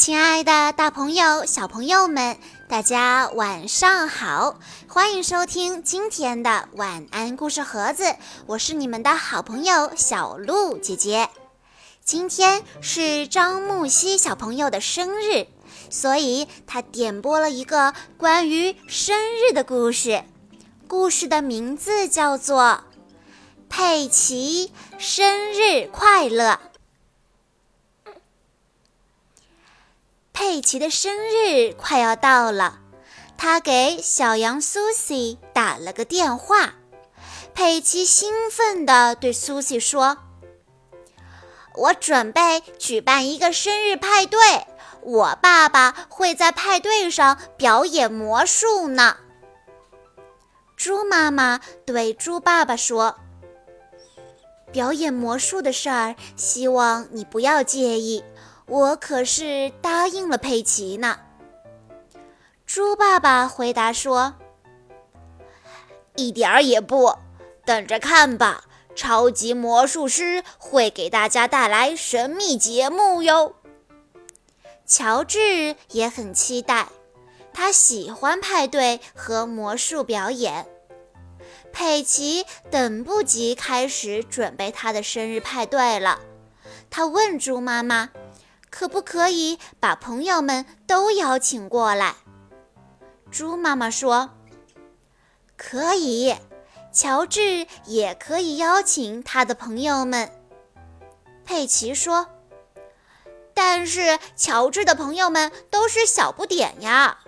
亲爱的，大朋友、小朋友们，大家晚上好！欢迎收听今天的晚安故事盒子，我是你们的好朋友小鹿姐姐。今天是张木西小朋友的生日，所以他点播了一个关于生日的故事，故事的名字叫做《佩奇生日快乐》。佩奇的生日快要到了，他给小羊苏西打了个电话。佩奇兴奋地对苏西说：“我准备举办一个生日派对，我爸爸会在派对上表演魔术呢。”猪妈妈对猪爸爸说：“表演魔术的事儿，希望你不要介意。”我可是答应了佩奇呢。猪爸爸回答说：“一点儿也不，等着看吧！超级魔术师会给大家带来神秘节目哟。”乔治也很期待，他喜欢派对和魔术表演。佩奇等不及开始准备他的生日派对了，他问猪妈妈。可不可以把朋友们都邀请过来？猪妈妈说：“可以，乔治也可以邀请他的朋友们。”佩奇说：“但是乔治的朋友们都是小不点呀。”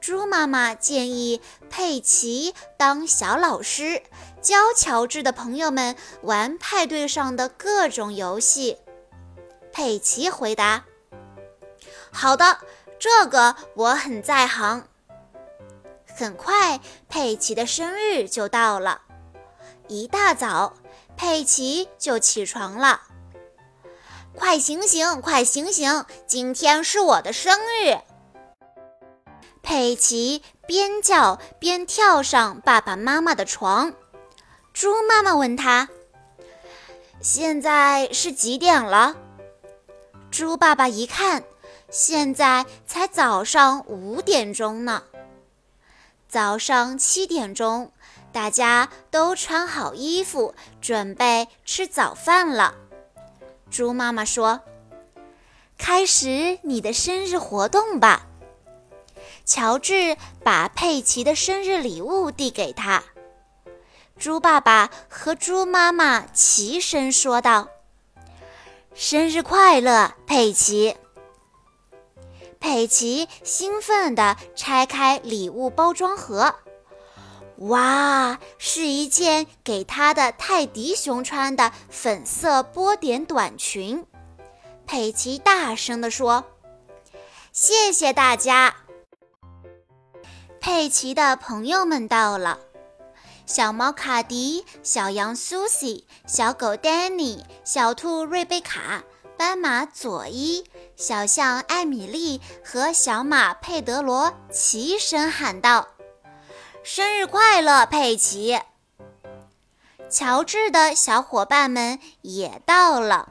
猪妈妈建议佩奇当小老师，教乔治的朋友们玩派对上的各种游戏。佩奇回答：“好的，这个我很在行。”很快，佩奇的生日就到了。一大早，佩奇就起床了。快醒醒，快醒醒！今天是我的生日。佩奇边叫边跳上爸爸妈妈的床。猪妈妈问他：“现在是几点了？”猪爸爸一看，现在才早上五点钟呢。早上七点钟，大家都穿好衣服，准备吃早饭了。猪妈妈说：“开始你的生日活动吧。”乔治把佩奇的生日礼物递给他。猪爸爸和猪妈妈齐声说道。生日快乐，佩奇！佩奇兴奋地拆开礼物包装盒，哇，是一件给他的泰迪熊穿的粉色波点短裙。佩奇大声地说：“谢谢大家！”佩奇的朋友们到了。小猫卡迪、小羊苏西、小狗丹尼、小兔瑞贝卡、斑马佐伊、小象艾米丽和小马佩德罗齐声喊道：“生日快乐，佩奇！”乔治的小伙伴们也到了。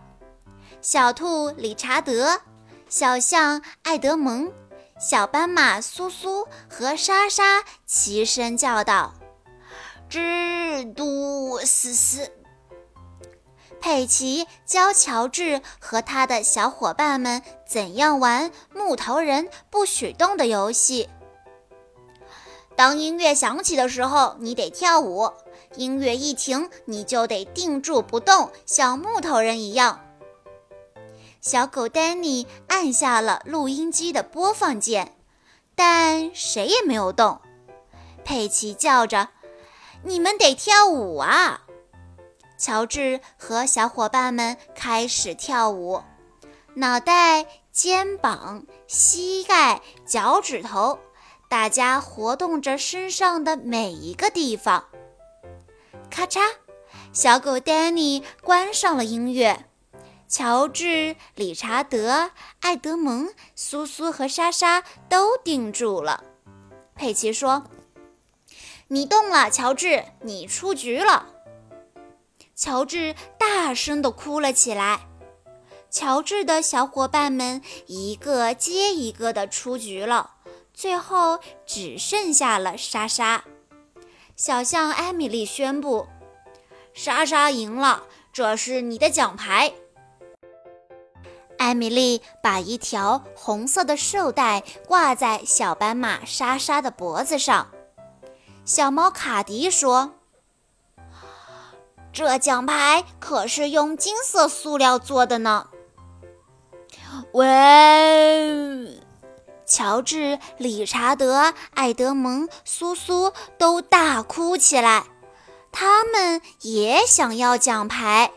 小兔理查德、小象艾德蒙、小斑马苏苏和莎莎齐声叫道。蜘蛛丝丝。佩奇教乔治和他的小伙伴们怎样玩木头人不许动的游戏。当音乐响起的时候，你得跳舞；音乐一停，你就得定住不动，像木头人一样。小狗丹尼按下了录音机的播放键，但谁也没有动。佩奇叫着。你们得跳舞啊！乔治和小伙伴们开始跳舞，脑袋、肩膀、膝盖、脚趾头，大家活动着身上的每一个地方。咔嚓，小狗丹尼关上了音乐。乔治、理查德、艾德蒙、苏苏和莎莎都定住了。佩奇说。你动了，乔治，你出局了。乔治大声地哭了起来。乔治的小伙伴们一个接一个的出局了，最后只剩下了莎莎。小象艾米丽宣布：“莎莎赢了，这是你的奖牌。”艾米丽把一条红色的绶带挂在小斑马莎莎的脖子上。小猫卡迪说：“这奖牌可是用金色塑料做的呢。”喂！乔治、理查德、艾德蒙、苏苏都大哭起来，他们也想要奖牌。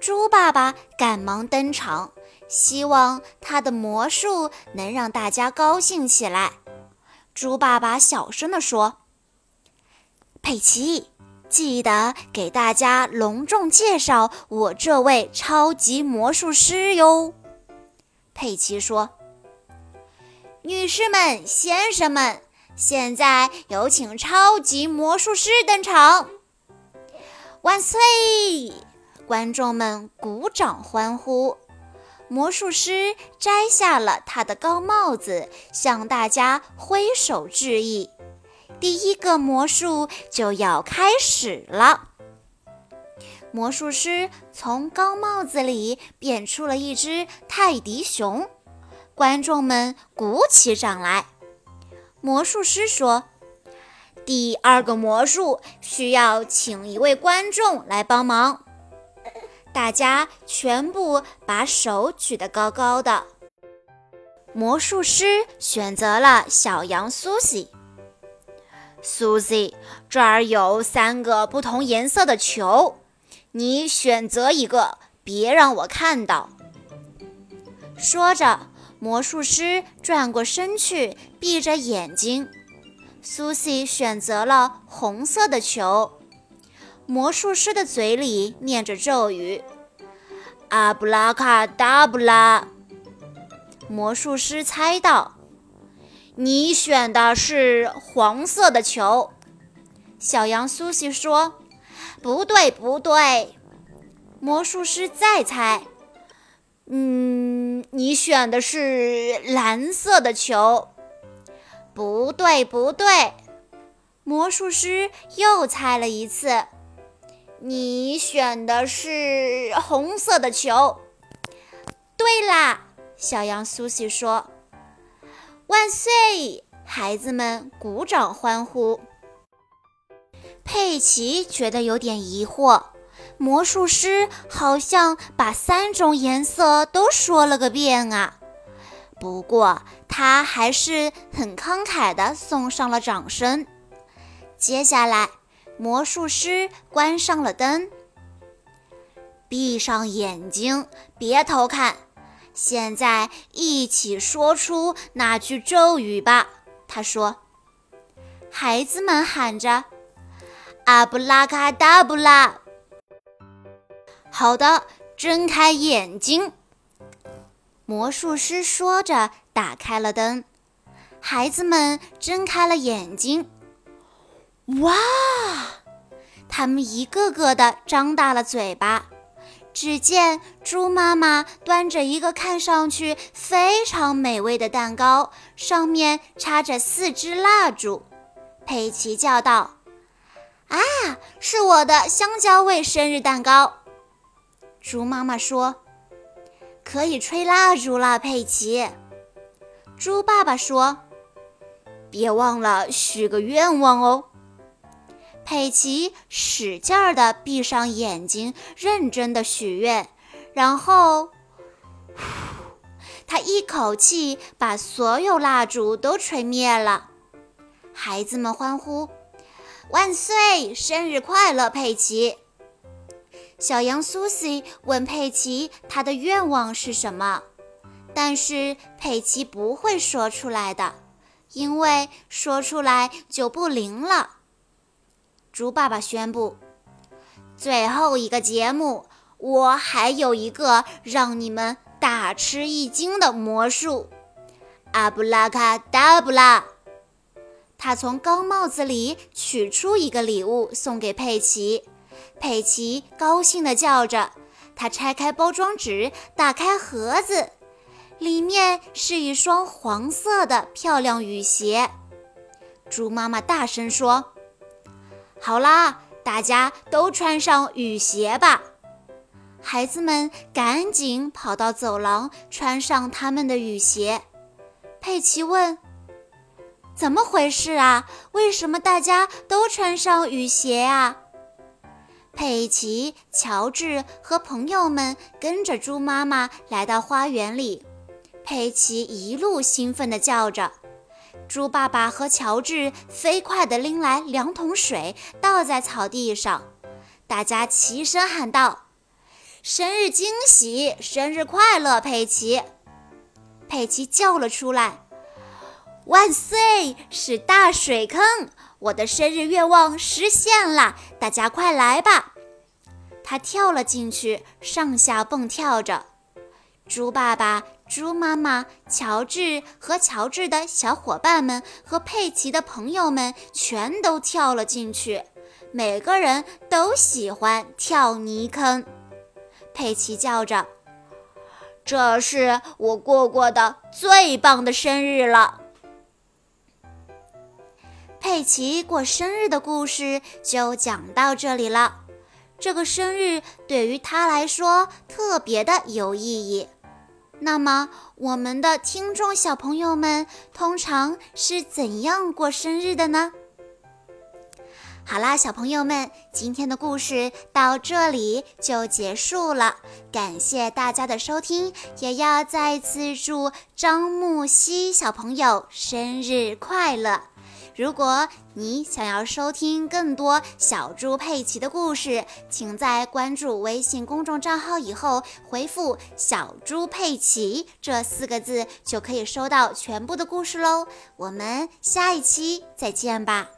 猪爸爸赶忙登场，希望他的魔术能让大家高兴起来。猪爸爸小声地说：“佩奇，记得给大家隆重介绍我这位超级魔术师哟。”佩奇说：“女士们、先生们，现在有请超级魔术师登场！万岁！”观众们鼓掌欢呼。魔术师摘下了他的高帽子，向大家挥手致意。第一个魔术就要开始了。魔术师从高帽子里变出了一只泰迪熊，观众们鼓起掌来。魔术师说：“第二个魔术需要请一位观众来帮忙。”大家全部把手举得高高的。魔术师选择了小羊苏西。苏西，这儿有三个不同颜色的球。你选择一个，别让我看到。说着，魔术师转过身去，闭着眼睛。苏西选择了红色的球。魔术师的嘴里念着咒语：“阿布拉卡达布拉。”魔术师猜到，你选的是黄色的球。小羊苏西说。不对，不对。魔术师再猜，嗯，你选的是蓝色的球。不对，不对。魔术师又猜了一次，你选的是红色的球。对啦，小羊苏西说：“万岁！”孩子们鼓掌欢呼。佩奇觉得有点疑惑，魔术师好像把三种颜色都说了个遍啊。不过他还是很慷慨地送上了掌声。接下来，魔术师关上了灯，闭上眼睛，别偷看。现在一起说出那句咒语吧。他说：“孩子们喊着。”阿布拉卡达布拉！好的，睁开眼睛。魔术师说着，打开了灯。孩子们睁开了眼睛。哇！他们一个个的张大了嘴巴。只见猪妈妈端着一个看上去非常美味的蛋糕，上面插着四支蜡烛。佩奇叫道。啊，是我的香蕉味生日蛋糕。猪妈妈说：“可以吹蜡烛了，佩奇。”猪爸爸说：“别忘了许个愿望哦。”佩奇使劲儿地闭上眼睛，认真地许愿，然后，他一口气把所有蜡烛都吹灭了。孩子们欢呼。万岁！生日快乐，佩奇。小羊苏西问佩奇：“他的愿望是什么？”但是佩奇不会说出来的，因为说出来就不灵了。猪爸爸宣布：“最后一个节目，我还有一个让你们大吃一惊的魔术——阿布拉卡达布拉。”他从高帽子里取出一个礼物送给佩奇，佩奇高兴地叫着：“他拆开包装纸，打开盒子，里面是一双黄色的漂亮雨鞋。猪妈妈大声说：“好啦，大家都穿上雨鞋吧！”孩子们赶紧跑到走廊，穿上他们的雨鞋。佩奇问：“怎么回事啊？为什么大家都穿上雨鞋啊？”佩奇、乔治和朋友们跟着猪妈妈来到花园里。佩奇一路兴奋地叫着，猪爸爸和乔治飞快地拎来两桶水，倒在草地上。大家齐声喊道。生日惊喜！生日快乐，佩奇！佩奇叫了出来：“万岁！是大水坑，我的生日愿望实现了！大家快来吧！”他跳了进去，上下蹦跳着。猪爸爸、猪妈妈、乔治和乔治的小伙伴们和佩奇的朋友们全都跳了进去。每个人都喜欢跳泥坑。佩奇叫着：“这是我过过的最棒的生日了。”佩奇过生日的故事就讲到这里了。这个生日对于他来说特别的有意义。那么，我们的听众小朋友们通常是怎样过生日的呢？好啦，小朋友们，今天的故事到这里就结束了。感谢大家的收听，也要再次祝张木西小朋友生日快乐。如果你想要收听更多小猪佩奇的故事，请在关注微信公众账号以后回复“小猪佩奇”这四个字，就可以收到全部的故事喽。我们下一期再见吧。